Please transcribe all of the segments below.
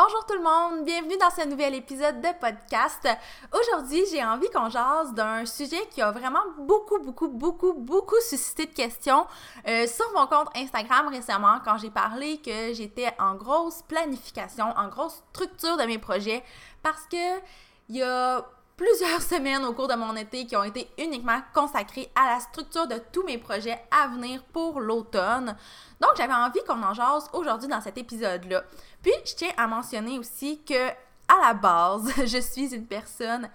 Bonjour tout le monde, bienvenue dans ce nouvel épisode de podcast. Aujourd'hui, j'ai envie qu'on jase d'un sujet qui a vraiment beaucoup, beaucoup, beaucoup, beaucoup suscité de questions euh, sur mon compte Instagram récemment quand j'ai parlé que j'étais en grosse planification, en grosse structure de mes projets parce que il y a plusieurs semaines au cours de mon été qui ont été uniquement consacrées à la structure de tous mes projets à venir pour l'automne. Donc, j'avais envie qu'on en jase aujourd'hui dans cet épisode-là. Puis, je tiens à mentionner aussi que, à la base, je suis une personne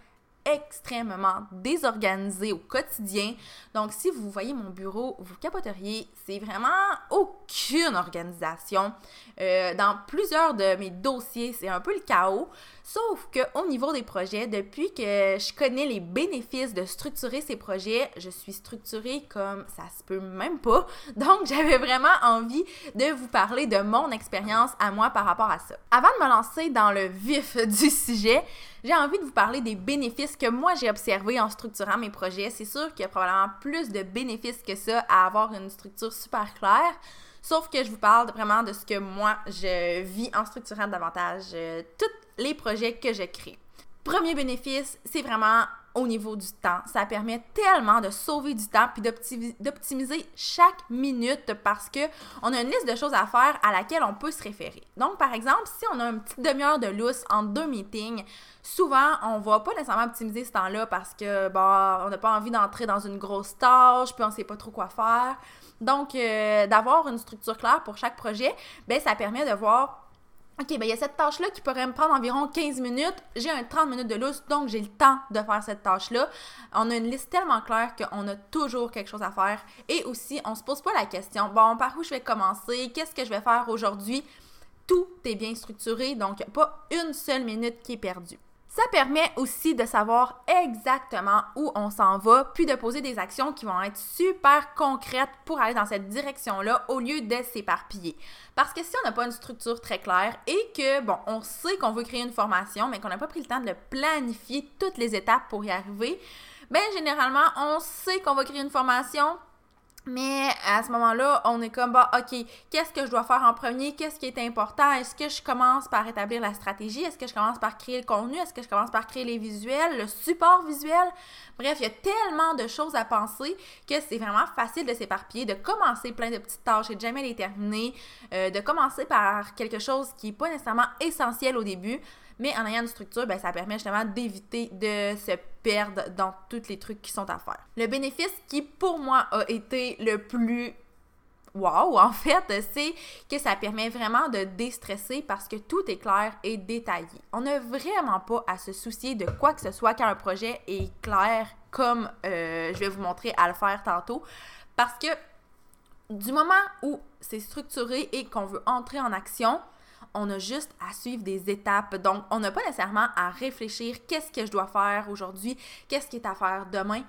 extrêmement désorganisée au quotidien. Donc, si vous voyez mon bureau, vous capoteriez. C'est vraiment aucune organisation. Euh, dans plusieurs de mes dossiers, c'est un peu le chaos. Sauf que au niveau des projets, depuis que je connais les bénéfices de structurer ces projets, je suis structurée comme ça se peut même pas. Donc, j'avais vraiment envie de vous parler de mon expérience à moi par rapport à ça. Avant de me lancer dans le vif du sujet, j'ai envie de vous parler des bénéfices que moi j'ai observés en structurant mes projets. C'est sûr qu'il y a probablement plus de bénéfices que ça à avoir une structure super claire. Sauf que je vous parle vraiment de ce que moi, je vis en structurant davantage euh, les projets que je crée. Premier bénéfice, c'est vraiment au niveau du temps. Ça permet tellement de sauver du temps puis d'optimiser chaque minute parce que on a une liste de choses à faire à laquelle on peut se référer. Donc, par exemple, si on a une petite demi-heure de lousse entre deux meetings, souvent, on va pas nécessairement optimiser ce temps-là parce que, bon, on n'a pas envie d'entrer dans une grosse tâche puis on sait pas trop quoi faire. Donc, euh, d'avoir une structure claire pour chaque projet, ben ça permet de voir OK, ben il y a cette tâche-là qui pourrait me prendre environ 15 minutes. J'ai un 30 minutes de lousse, donc j'ai le temps de faire cette tâche-là. On a une liste tellement claire qu'on a toujours quelque chose à faire. Et aussi, on se pose pas la question, bon, par où je vais commencer? Qu'est-ce que je vais faire aujourd'hui? Tout est bien structuré, donc pas une seule minute qui est perdue. Ça permet aussi de savoir exactement où on s'en va, puis de poser des actions qui vont être super concrètes pour aller dans cette direction-là au lieu de s'éparpiller. Parce que si on n'a pas une structure très claire et que, bon, on sait qu'on veut créer une formation, mais qu'on n'a pas pris le temps de planifier toutes les étapes pour y arriver, bien, généralement, on sait qu'on va créer une formation, mais à ce moment-là, on est comme, bah, OK, qu'est-ce que je dois faire en premier? Qu'est-ce qui est important? Est-ce que je commence par établir la stratégie? Est-ce que je commence par créer le contenu? Est-ce que je commence par créer les visuels, le support visuel? Bref, il y a tellement de choses à penser que c'est vraiment facile de s'éparpiller, de commencer plein de petites tâches et de jamais les terminer, euh, de commencer par quelque chose qui n'est pas nécessairement essentiel au début, mais en ayant une structure, ben, ça permet justement d'éviter de se perdre dans tous les trucs qui sont à faire. Le bénéfice qui, pour moi, a été le plus wow, en fait, c'est que ça permet vraiment de déstresser parce que tout est clair et détaillé. On n'a vraiment pas à se soucier de quoi que ce soit quand un projet est clair, comme euh, je vais vous montrer à le faire tantôt, parce que du moment où c'est structuré et qu'on veut entrer en action, on a juste à suivre des étapes. Donc, on n'a pas nécessairement à réfléchir qu'est-ce que je dois faire aujourd'hui, qu'est-ce qui est à faire demain.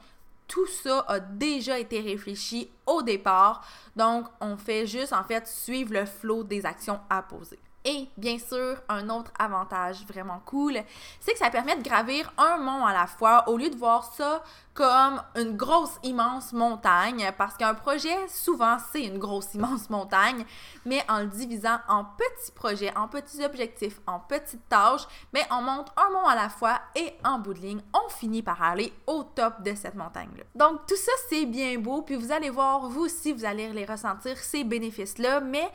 Tout ça a déjà été réfléchi au départ. Donc, on fait juste en fait suivre le flot des actions à poser. Et bien sûr, un autre avantage vraiment cool, c'est que ça permet de gravir un mont à la fois au lieu de voir ça comme une grosse immense montagne parce qu'un projet souvent c'est une grosse immense montagne mais en le divisant en petits projets, en petits objectifs, en petites tâches, mais on monte un mont à la fois et en bout de ligne, on finit par aller au top de cette montagne là. Donc tout ça c'est bien beau puis vous allez voir vous aussi vous allez les ressentir ces bénéfices là mais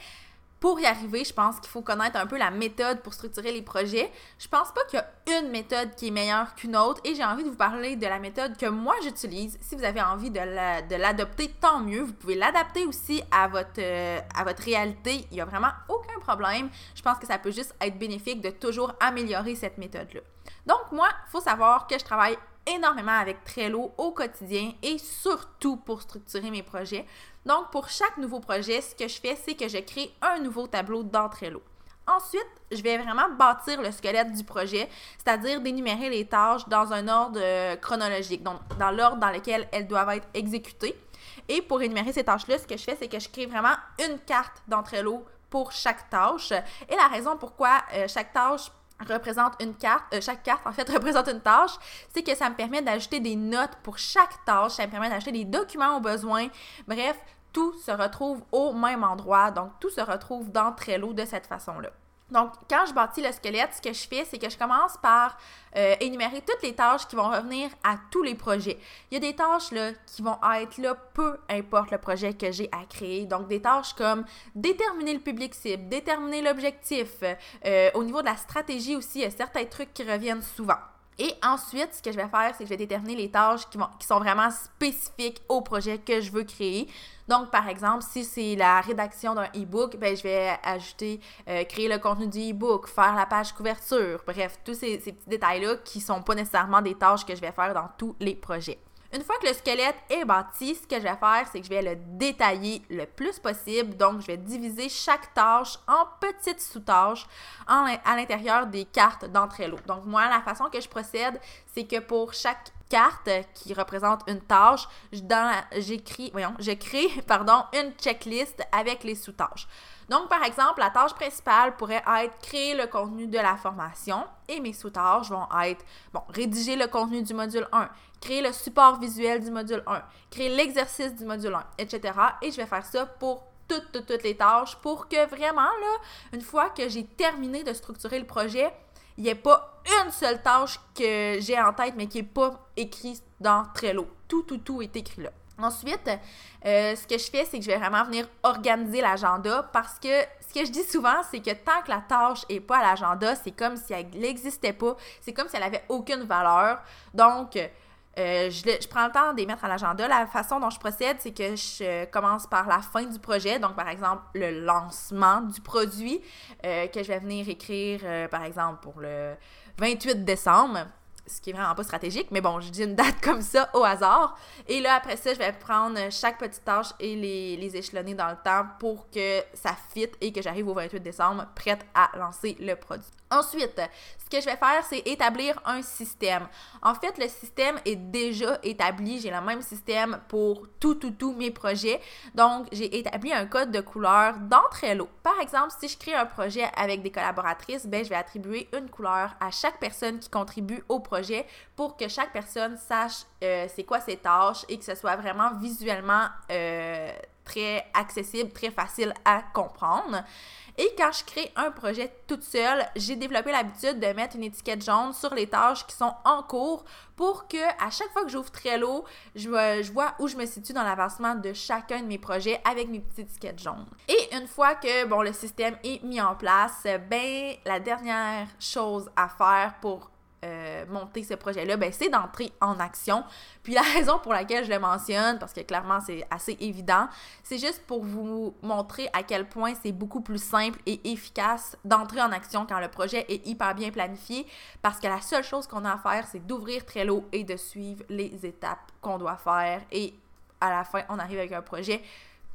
pour y arriver, je pense qu'il faut connaître un peu la méthode pour structurer les projets. Je pense pas qu'il y a une méthode qui est meilleure qu'une autre et j'ai envie de vous parler de la méthode que moi j'utilise. Si vous avez envie de l'adopter, tant mieux. Vous pouvez l'adapter aussi à votre, euh, à votre réalité. Il n'y a vraiment aucun problème. Je pense que ça peut juste être bénéfique de toujours améliorer cette méthode-là. Donc moi, il faut savoir que je travaille énormément avec Trello au quotidien et surtout pour structurer mes projets. Donc, pour chaque nouveau projet, ce que je fais, c'est que je crée un nouveau tableau dans Trello. Ensuite, je vais vraiment bâtir le squelette du projet, c'est-à-dire d'énumérer les tâches dans un ordre euh, chronologique, donc dans l'ordre dans lequel elles doivent être exécutées. Et pour énumérer ces tâches-là, ce que je fais, c'est que je crée vraiment une carte d'Entrello pour chaque tâche. Et la raison pourquoi euh, chaque tâche représente une carte, euh, chaque carte en fait représente une tâche, c'est que ça me permet d'ajouter des notes pour chaque tâche, ça me permet d'ajouter des documents au besoin. Bref, tout se retrouve au même endroit, donc tout se retrouve dans Trello de cette façon-là. Donc, quand je bâtis le squelette, ce que je fais, c'est que je commence par euh, énumérer toutes les tâches qui vont revenir à tous les projets. Il y a des tâches là, qui vont être là, peu importe le projet que j'ai à créer. Donc, des tâches comme déterminer le public cible, déterminer l'objectif. Euh, au niveau de la stratégie aussi, il y a certains trucs qui reviennent souvent. Et ensuite, ce que je vais faire, c'est que je vais déterminer les tâches qui, vont, qui sont vraiment spécifiques au projet que je veux créer. Donc, par exemple, si c'est la rédaction d'un e-book, ben, je vais ajouter, euh, créer le contenu du e-book, faire la page couverture, bref, tous ces, ces petits détails-là qui sont pas nécessairement des tâches que je vais faire dans tous les projets. Une fois que le squelette est bâti, ce que je vais faire, c'est que je vais le détailler le plus possible. Donc, je vais diviser chaque tâche en petites sous-tâches à l'intérieur des cartes d'Entrello. Donc, moi, la façon que je procède, c'est que pour chaque carte qui représente une tâche, j'écris, voyons, je crée, pardon, une checklist avec les sous-tâches. Donc, par exemple, la tâche principale pourrait être créer le contenu de la formation et mes sous-tâches vont être, bon, rédiger le contenu du module 1, créer le support visuel du module 1, créer l'exercice du module 1, etc. Et je vais faire ça pour toutes, toutes, toutes les tâches pour que vraiment, là, une fois que j'ai terminé de structurer le projet, il n'y ait pas une seule tâche que j'ai en tête, mais qui n'est pas écrite dans Trello. Tout, tout, tout est écrit là. Ensuite, euh, ce que je fais, c'est que je vais vraiment venir organiser l'agenda parce que ce que je dis souvent, c'est que tant que la tâche n'est pas à l'agenda, c'est comme si elle n'existait pas, c'est comme si elle n'avait aucune valeur. Donc, euh, je, prends le temps de les mettre à l'agenda. La façon dont je procède, c'est que je commence par la fin du projet, donc par exemple le lancement du produit, euh, que je vais venir écrire, par exemple, pour le 28 décembre ce qui est vraiment pas stratégique, mais bon, je dis une date comme ça au hasard. Et là, après ça, je vais prendre chaque petite tâche et les, les échelonner dans le temps pour que ça fitte et que j'arrive au 28 décembre prête à lancer le produit. Ensuite, ce que je vais faire, c'est établir un système. En fait, le système est déjà établi. J'ai le même système pour tout, tout, tous mes projets. Donc, j'ai établi un code de couleur dans Trello. Par exemple, si je crée un projet avec des collaboratrices, ben, je vais attribuer une couleur à chaque personne qui contribue au projet pour que chaque personne sache euh, c'est quoi ses tâches et que ce soit vraiment visuellement euh, très accessible, très facile à comprendre. Et quand je crée un projet toute seule, j'ai développé l'habitude de mettre une étiquette jaune sur les tâches qui sont en cours pour que à chaque fois que j'ouvre Trello, je, je vois où je me situe dans l'avancement de chacun de mes projets avec mes petites étiquettes jaunes. Et une fois que bon le système est mis en place, ben la dernière chose à faire pour euh, monter ce projet-là, ben, c'est d'entrer en action. Puis la raison pour laquelle je le mentionne, parce que clairement c'est assez évident, c'est juste pour vous montrer à quel point c'est beaucoup plus simple et efficace d'entrer en action quand le projet est hyper bien planifié, parce que la seule chose qu'on a à faire, c'est d'ouvrir Trello et de suivre les étapes qu'on doit faire. Et à la fin, on arrive avec un projet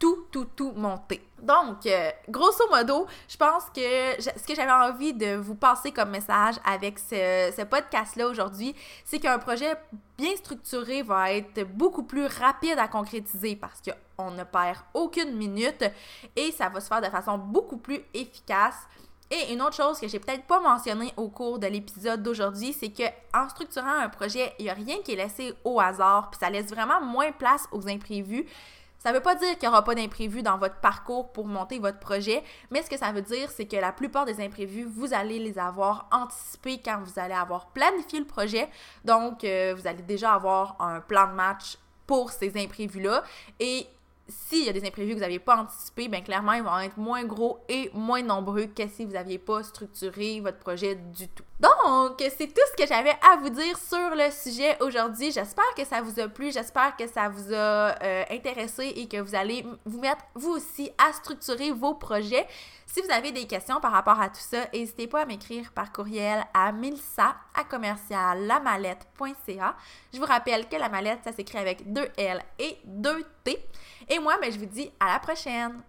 tout, tout, tout monté. Donc, euh, grosso modo, je pense que ce que j'avais envie de vous passer comme message avec ce, podcast-là aujourd'hui, c'est qu'un projet bien structuré va être beaucoup plus rapide à concrétiser parce qu'on ne perd aucune minute et ça va se faire de façon beaucoup plus efficace. Et une autre chose que j'ai peut-être pas mentionné au cours de l'épisode d'aujourd'hui, c'est que en structurant un projet, il n'y a rien qui est laissé au hasard, puis ça laisse vraiment moins place aux imprévus. Ça ne veut pas dire qu'il n'y aura pas d'imprévus dans votre parcours pour monter votre projet, mais ce que ça veut dire, c'est que la plupart des imprévus, vous allez les avoir anticipés quand vous allez avoir planifié le projet. Donc, euh, vous allez déjà avoir un plan de match pour ces imprévus-là. Et s'il y a des imprévus que vous n'aviez pas anticipés, bien clairement, ils vont être moins gros et moins nombreux que si vous n'aviez pas structuré votre projet du tout. Donc, c'est tout ce que j'avais à vous dire sur le sujet aujourd'hui. J'espère que ça vous a plu, j'espère que ça vous a euh, intéressé et que vous allez vous mettre vous aussi à structurer vos projets. Si vous avez des questions par rapport à tout ça, n'hésitez pas à m'écrire par courriel à milsa à. Je vous rappelle que la mallette, ça s'écrit avec deux L et deux T. Et moi, ben, je vous dis à la prochaine!